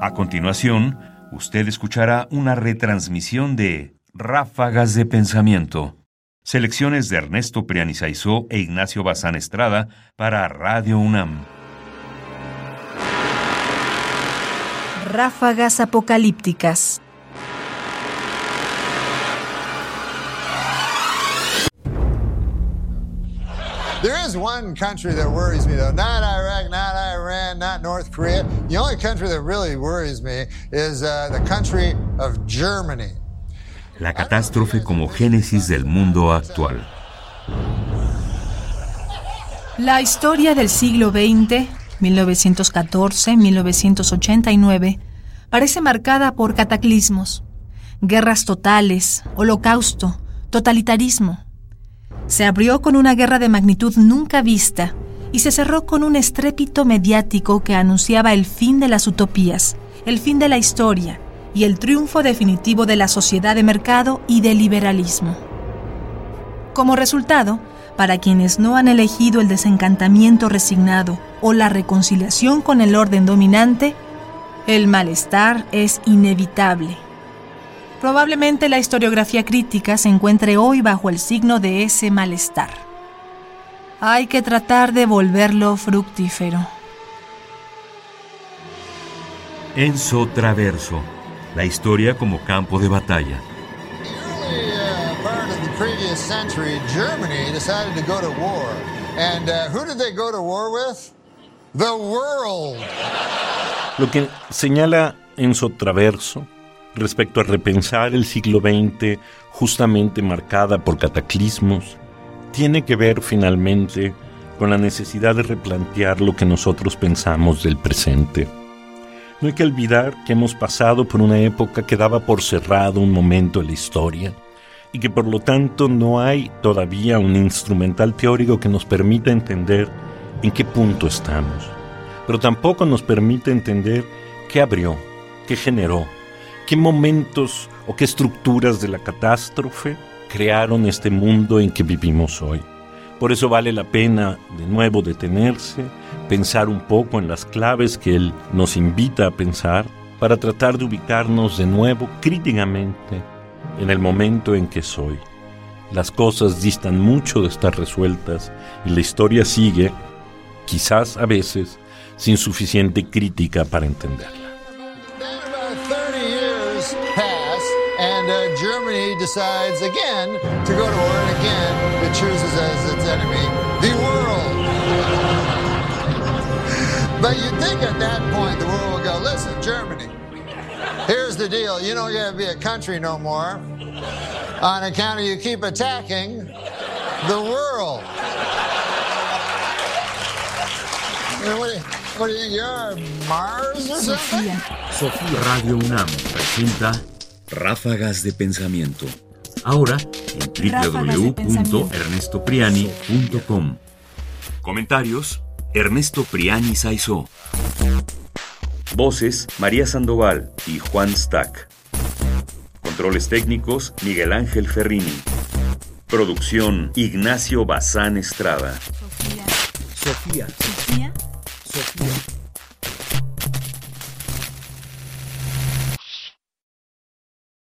A continuación, usted escuchará una retransmisión de Ráfagas de Pensamiento. Selecciones de Ernesto Priani Saizó e Ignacio Bazán Estrada para Radio UNAM. Ráfagas apocalípticas. There is one country that worries me, though. Not Iraq, not Iran, not North Korea. The only country that really worries me is uh, the country of Germany. La catástrofe como génesis del mundo actual. La historia del siglo XX, 1914-1989, parece marcada por cataclismos, guerras totales, holocausto, totalitarismo se abrió con una guerra de magnitud nunca vista y se cerró con un estrépito mediático que anunciaba el fin de las utopías, el fin de la historia y el triunfo definitivo de la sociedad de mercado y del liberalismo. Como resultado, para quienes no han elegido el desencantamiento resignado o la reconciliación con el orden dominante, el malestar es inevitable Probablemente la historiografía crítica se encuentre hoy bajo el signo de ese malestar. Hay que tratar de volverlo fructífero. Enzo Traverso, la historia como campo de batalla. Lo que señala Enzo Traverso respecto a repensar el siglo XX justamente marcada por cataclismos, tiene que ver finalmente con la necesidad de replantear lo que nosotros pensamos del presente. No hay que olvidar que hemos pasado por una época que daba por cerrado un momento en la historia y que por lo tanto no hay todavía un instrumental teórico que nos permita entender en qué punto estamos, pero tampoco nos permite entender qué abrió, qué generó, qué momentos o qué estructuras de la catástrofe crearon este mundo en que vivimos hoy. Por eso vale la pena de nuevo detenerse, pensar un poco en las claves que él nos invita a pensar para tratar de ubicarnos de nuevo críticamente en el momento en que soy. Las cosas distan mucho de estar resueltas y la historia sigue, quizás a veces, sin suficiente crítica para entenderla. Germany decides again to go to war, and again it chooses as its enemy the world. but you'd think at that point the world will go, listen, Germany, here's the deal. You don't get to be a country no more on account of you keep attacking the world. what, do you, what do you think? You're Mars or something? Sofía Radio UNAM presenta Ráfagas de Pensamiento. Ahora en www.ernestopriani.com. Comentarios: Ernesto Priani Saizó. Voces: María Sandoval y Juan Stack. Controles técnicos: Miguel Ángel Ferrini. Producción: Ignacio Bazán Estrada. Sofía. Sofía. Sofía. Sofía.